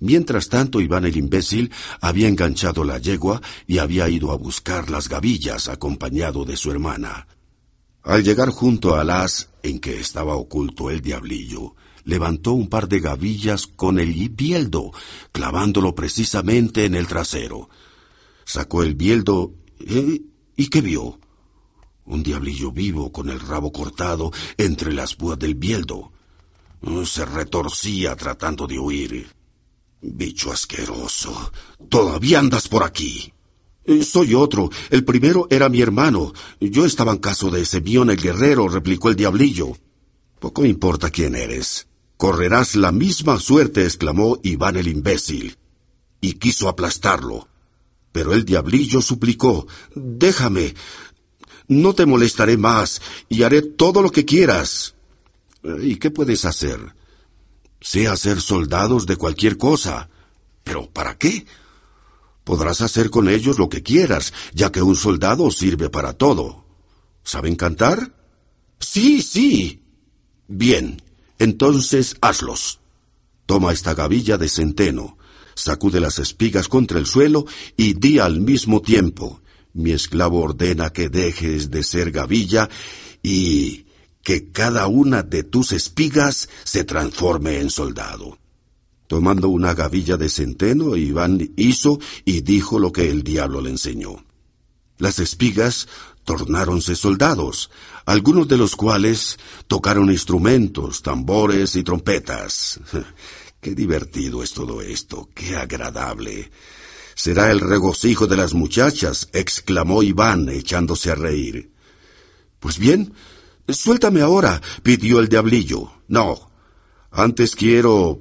Mientras tanto, Iván el imbécil había enganchado la yegua y había ido a buscar las gavillas acompañado de su hermana. Al llegar junto al as en que estaba oculto el diablillo, levantó un par de gavillas con el bieldo, clavándolo precisamente en el trasero. Sacó el bieldo ¿eh? y ¿qué vio? Un diablillo vivo con el rabo cortado entre las púas del bieldo. Se retorcía tratando de huir. Bicho asqueroso. Todavía andas por aquí. Soy otro. El primero era mi hermano. Yo estaba en caso de Semión el guerrero, replicó el diablillo. Poco importa quién eres. Correrás la misma suerte, exclamó Iván el imbécil. Y quiso aplastarlo. Pero el diablillo suplicó, Déjame. No te molestaré más y haré todo lo que quieras. ¿Y qué puedes hacer? Sé hacer soldados de cualquier cosa. ¿Pero para qué? Podrás hacer con ellos lo que quieras, ya que un soldado sirve para todo. ¿Saben cantar? Sí, sí. Bien, entonces hazlos. Toma esta gavilla de centeno, sacude las espigas contra el suelo y di al mismo tiempo, mi esclavo ordena que dejes de ser gavilla y que cada una de tus espigas se transforme en soldado. Tomando una gavilla de centeno, Iván hizo y dijo lo que el diablo le enseñó. Las espigas tornáronse soldados, algunos de los cuales tocaron instrumentos, tambores y trompetas. Qué divertido es todo esto, qué agradable. Será el regocijo de las muchachas, exclamó Iván, echándose a reír. Pues bien, Suéltame ahora, pidió el diablillo. No, antes quiero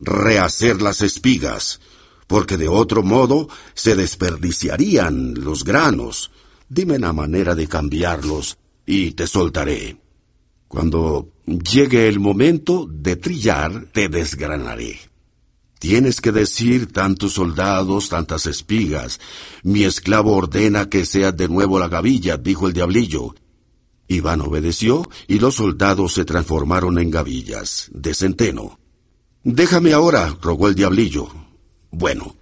rehacer las espigas, porque de otro modo se desperdiciarían los granos. Dime la manera de cambiarlos y te soltaré. Cuando llegue el momento de trillar, te desgranaré. Tienes que decir tantos soldados, tantas espigas. Mi esclavo ordena que sea de nuevo la gavilla, dijo el diablillo, Iván obedeció y los soldados se transformaron en gavillas, de centeno. Déjame ahora, rogó el diablillo. Bueno.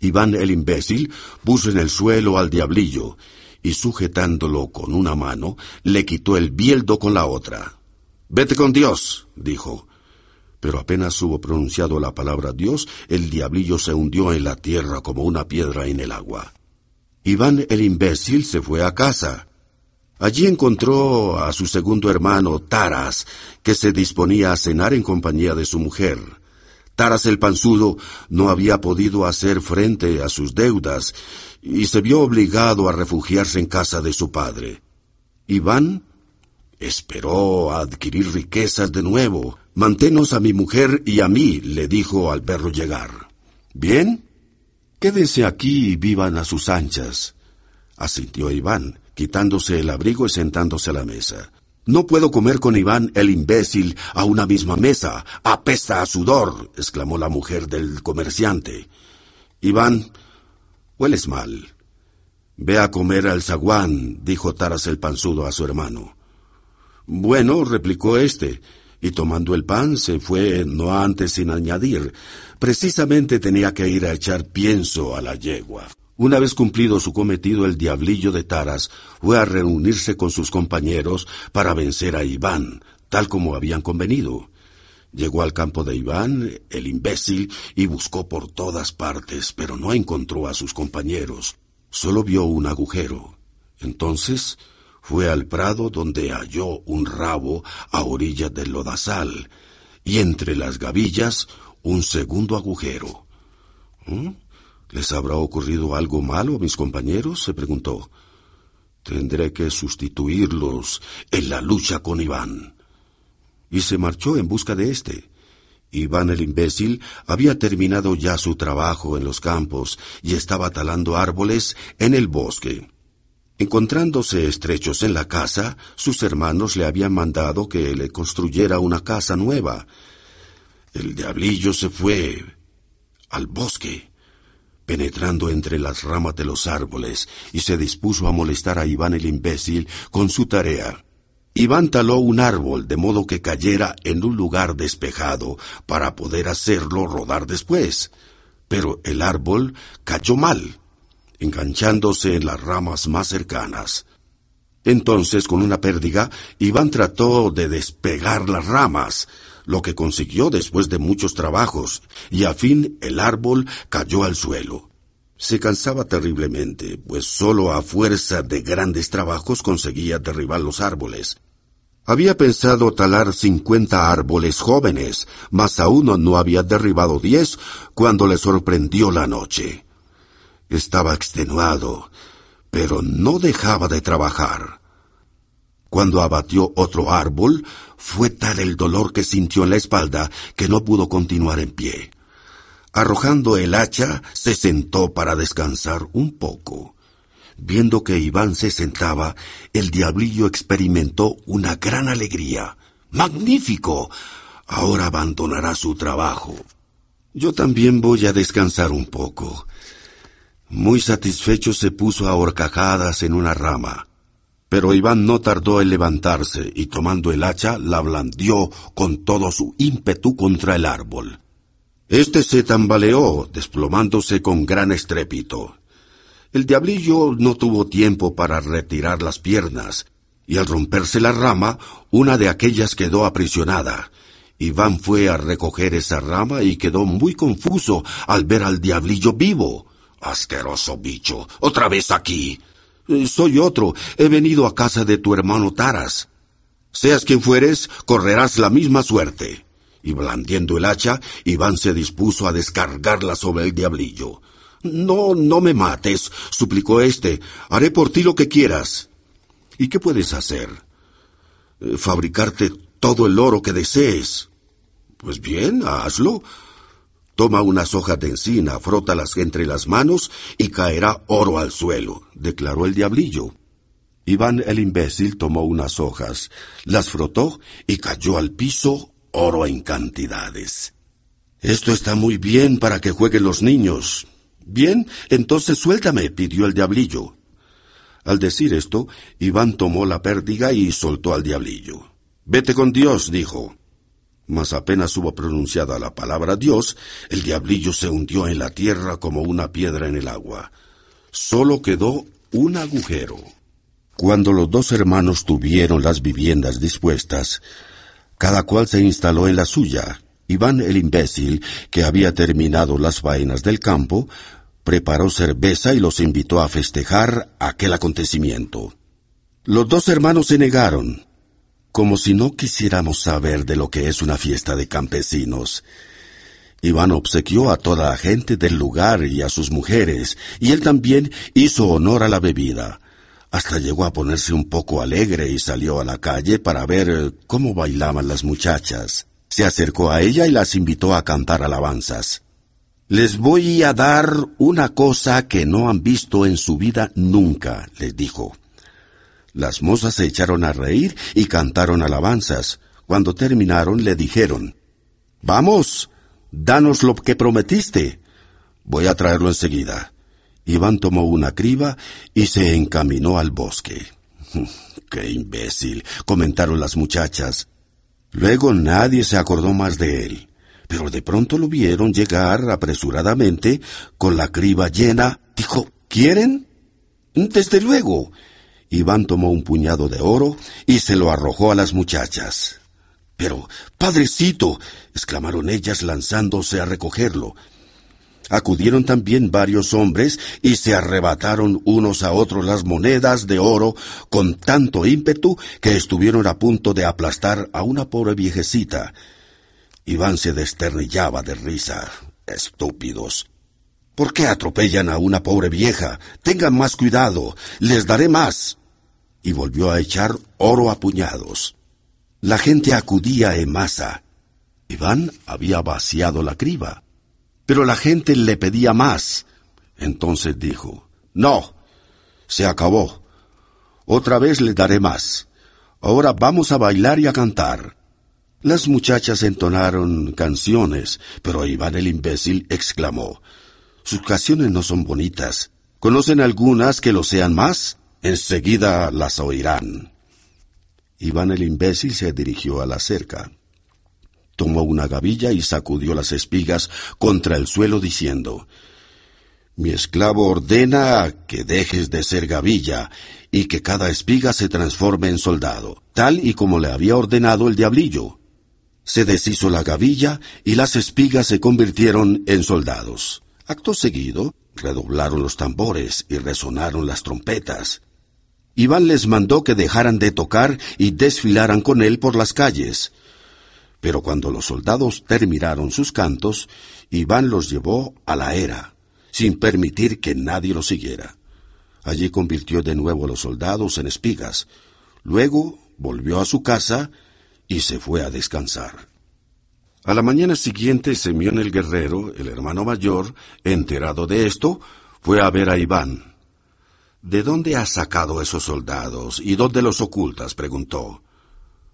Iván el imbécil puso en el suelo al diablillo y sujetándolo con una mano, le quitó el bieldo con la otra. Vete con Dios, dijo. Pero apenas hubo pronunciado la palabra Dios, el diablillo se hundió en la tierra como una piedra en el agua. Iván el imbécil se fue a casa, Allí encontró a su segundo hermano, Taras, que se disponía a cenar en compañía de su mujer. Taras el panzudo no había podido hacer frente a sus deudas y se vio obligado a refugiarse en casa de su padre. Iván esperó a adquirir riquezas de nuevo. Manténos a mi mujer y a mí, le dijo al perro llegar. Bien, quédense aquí y vivan a sus anchas, asintió Iván quitándose el abrigo y sentándose a la mesa. No puedo comer con Iván el imbécil a una misma mesa. Apesta a sudor, exclamó la mujer del comerciante. Iván, hueles mal. Ve a comer al zaguán, dijo Taras el panzudo a su hermano. Bueno, replicó éste, y tomando el pan se fue no antes sin añadir. Precisamente tenía que ir a echar pienso a la yegua. Una vez cumplido su cometido, el diablillo de Taras fue a reunirse con sus compañeros para vencer a Iván, tal como habían convenido. Llegó al campo de Iván, el imbécil, y buscó por todas partes, pero no encontró a sus compañeros. Solo vio un agujero. Entonces fue al prado donde halló un rabo a orillas del lodazal, y entre las gavillas un segundo agujero. ¿Mm? ¿Les habrá ocurrido algo malo a mis compañeros? se preguntó. Tendré que sustituirlos en la lucha con Iván. Y se marchó en busca de éste. Iván el imbécil había terminado ya su trabajo en los campos y estaba talando árboles en el bosque. Encontrándose estrechos en la casa, sus hermanos le habían mandado que le construyera una casa nueva. El diablillo se fue al bosque penetrando entre las ramas de los árboles, y se dispuso a molestar a Iván el imbécil con su tarea. Iván taló un árbol de modo que cayera en un lugar despejado para poder hacerlo rodar después. Pero el árbol cayó mal, enganchándose en las ramas más cercanas. Entonces, con una pérdiga, Iván trató de despegar las ramas, lo que consiguió después de muchos trabajos, y al fin el árbol cayó al suelo. Se cansaba terriblemente, pues sólo a fuerza de grandes trabajos conseguía derribar los árboles. Había pensado talar cincuenta árboles jóvenes, mas aún no había derribado diez cuando le sorprendió la noche. Estaba extenuado, pero no dejaba de trabajar. Cuando abatió otro árbol, fue tal el dolor que sintió en la espalda que no pudo continuar en pie. Arrojando el hacha, se sentó para descansar un poco. Viendo que Iván se sentaba, el diablillo experimentó una gran alegría. ¡Magnífico! Ahora abandonará su trabajo. Yo también voy a descansar un poco. Muy satisfecho se puso a horcajadas en una rama. Pero Iván no tardó en levantarse y tomando el hacha la blandió con todo su ímpetu contra el árbol. Este se tambaleó, desplomándose con gran estrépito. El diablillo no tuvo tiempo para retirar las piernas, y al romperse la rama, una de aquellas quedó aprisionada. Iván fue a recoger esa rama y quedó muy confuso al ver al diablillo vivo. Asqueroso bicho, otra vez aquí. Eh, soy otro, he venido a casa de tu hermano Taras. Seas quien fueres, correrás la misma suerte y blandiendo el hacha, Iván se dispuso a descargarla sobre el diablillo. No, no me mates, suplicó éste. Haré por ti lo que quieras. ¿Y qué puedes hacer? Eh, fabricarte todo el oro que desees. Pues bien, hazlo. Toma unas hojas de encina, frótalas entre las manos y caerá oro al suelo, declaró el diablillo. Iván el imbécil tomó unas hojas, las frotó y cayó al piso oro en cantidades. Esto está muy bien para que jueguen los niños. Bien, entonces suéltame, pidió el diablillo. Al decir esto, Iván tomó la pérdiga y soltó al diablillo. Vete con Dios, dijo. Mas apenas hubo pronunciada la palabra Dios, el diablillo se hundió en la tierra como una piedra en el agua. Solo quedó un agujero. Cuando los dos hermanos tuvieron las viviendas dispuestas, cada cual se instaló en la suya. Iván el imbécil, que había terminado las vainas del campo, preparó cerveza y los invitó a festejar aquel acontecimiento. Los dos hermanos se negaron, como si no quisiéramos saber de lo que es una fiesta de campesinos. Iván obsequió a toda la gente del lugar y a sus mujeres, y él también hizo honor a la bebida. Hasta llegó a ponerse un poco alegre y salió a la calle para ver eh, cómo bailaban las muchachas. Se acercó a ella y las invitó a cantar alabanzas. Les voy a dar una cosa que no han visto en su vida nunca, les dijo. Las mozas se echaron a reír y cantaron alabanzas. Cuando terminaron le dijeron, Vamos, danos lo que prometiste. Voy a traerlo enseguida. Iván tomó una criba y se encaminó al bosque. ¡Qué imbécil! comentaron las muchachas. Luego nadie se acordó más de él, pero de pronto lo vieron llegar apresuradamente con la criba llena. Dijo, ¿quieren? Desde luego. Iván tomó un puñado de oro y se lo arrojó a las muchachas. Pero, padrecito, exclamaron ellas lanzándose a recogerlo. Acudieron también varios hombres y se arrebataron unos a otros las monedas de oro con tanto ímpetu que estuvieron a punto de aplastar a una pobre viejecita. Iván se desternillaba de risa. Estúpidos. ¿Por qué atropellan a una pobre vieja? Tengan más cuidado. Les daré más. Y volvió a echar oro a puñados. La gente acudía en masa. Iván había vaciado la criba. Pero la gente le pedía más. Entonces dijo, No, se acabó. Otra vez le daré más. Ahora vamos a bailar y a cantar. Las muchachas entonaron canciones, pero Iván el imbécil exclamó, Sus canciones no son bonitas. ¿Conocen algunas que lo sean más? Enseguida las oirán. Iván el imbécil se dirigió a la cerca. Tomó una gavilla y sacudió las espigas contra el suelo diciendo, Mi esclavo ordena que dejes de ser gavilla y que cada espiga se transforme en soldado, tal y como le había ordenado el diablillo. Se deshizo la gavilla y las espigas se convirtieron en soldados. Acto seguido, redoblaron los tambores y resonaron las trompetas. Iván les mandó que dejaran de tocar y desfilaran con él por las calles. Pero cuando los soldados terminaron sus cantos, Iván los llevó a la era, sin permitir que nadie los siguiera. Allí convirtió de nuevo a los soldados en espigas. Luego volvió a su casa y se fue a descansar. A la mañana siguiente, Semión el guerrero, el hermano mayor, enterado de esto, fue a ver a Iván. ¿De dónde has sacado esos soldados y dónde los ocultas? preguntó.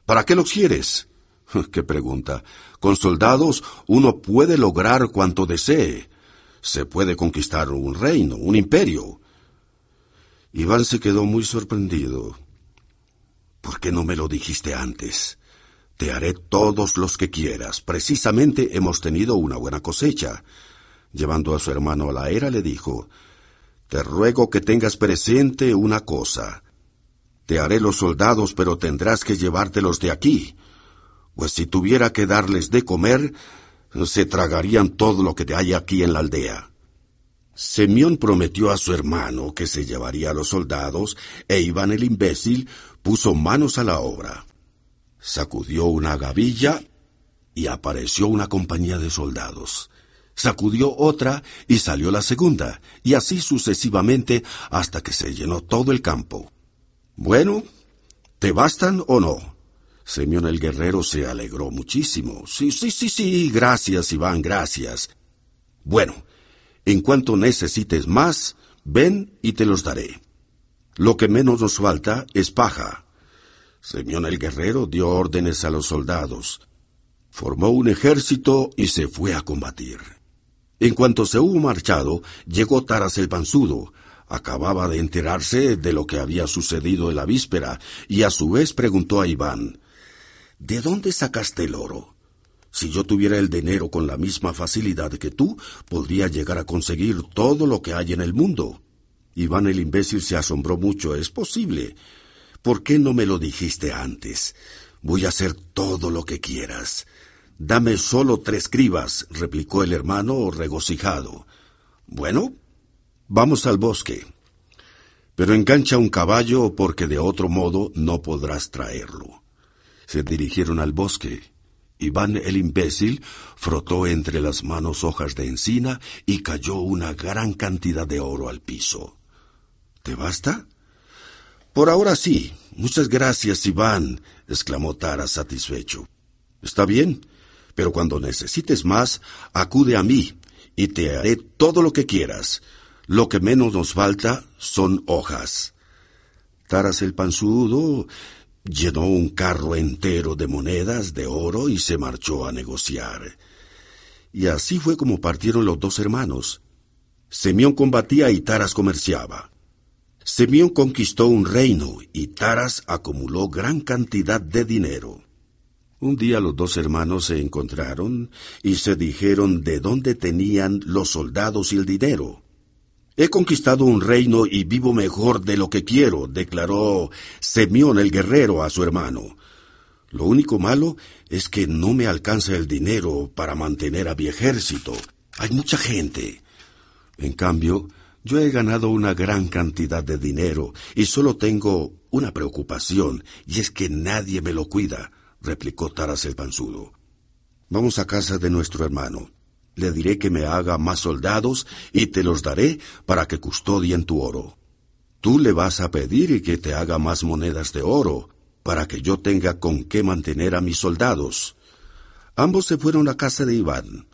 ¿Para qué los quieres? ¡Qué pregunta! Con soldados uno puede lograr cuanto desee. Se puede conquistar un reino, un imperio. Iván se quedó muy sorprendido. ¿Por qué no me lo dijiste antes? Te haré todos los que quieras. Precisamente hemos tenido una buena cosecha. Llevando a su hermano a la era, le dijo, Te ruego que tengas presente una cosa. Te haré los soldados, pero tendrás que llevártelos de aquí pues si tuviera que darles de comer, se tragarían todo lo que te hay aquí en la aldea. Semión prometió a su hermano que se llevaría a los soldados, e Iván el imbécil puso manos a la obra. Sacudió una gavilla y apareció una compañía de soldados. Sacudió otra y salió la segunda, y así sucesivamente hasta que se llenó todo el campo. Bueno, ¿te bastan o no? Semión el guerrero se alegró muchísimo. Sí, sí, sí, sí, gracias, Iván, gracias. Bueno, en cuanto necesites más, ven y te los daré. Lo que menos nos falta es paja. Semión el guerrero dio órdenes a los soldados. Formó un ejército y se fue a combatir. En cuanto se hubo marchado, llegó Taras el Panzudo. Acababa de enterarse de lo que había sucedido en la víspera y a su vez preguntó a Iván, ¿De dónde sacaste el oro? Si yo tuviera el dinero con la misma facilidad que tú, podría llegar a conseguir todo lo que hay en el mundo. Iván el imbécil se asombró mucho. Es posible. ¿Por qué no me lo dijiste antes? Voy a hacer todo lo que quieras. Dame solo tres cribas, replicó el hermano regocijado. Bueno, vamos al bosque. Pero engancha un caballo porque de otro modo no podrás traerlo se dirigieron al bosque. Iván el imbécil frotó entre las manos hojas de encina y cayó una gran cantidad de oro al piso. ¿Te basta? Por ahora sí. Muchas gracias, Iván, exclamó Tara satisfecho. Está bien, pero cuando necesites más, acude a mí y te haré todo lo que quieras. Lo que menos nos falta son hojas. Taras el panzudo llenó un carro entero de monedas de oro y se marchó a negociar. Y así fue como partieron los dos hermanos. Semión combatía y Taras comerciaba. Semión conquistó un reino y Taras acumuló gran cantidad de dinero. Un día los dos hermanos se encontraron y se dijeron de dónde tenían los soldados y el dinero. He conquistado un reino y vivo mejor de lo que quiero, declaró Semión el guerrero a su hermano. Lo único malo es que no me alcanza el dinero para mantener a mi ejército. Hay mucha gente. En cambio, yo he ganado una gran cantidad de dinero y solo tengo una preocupación, y es que nadie me lo cuida, replicó Taras el panzudo. Vamos a casa de nuestro hermano. Le diré que me haga más soldados y te los daré para que custodien tu oro. Tú le vas a pedir que te haga más monedas de oro, para que yo tenga con qué mantener a mis soldados. Ambos se fueron a casa de Iván.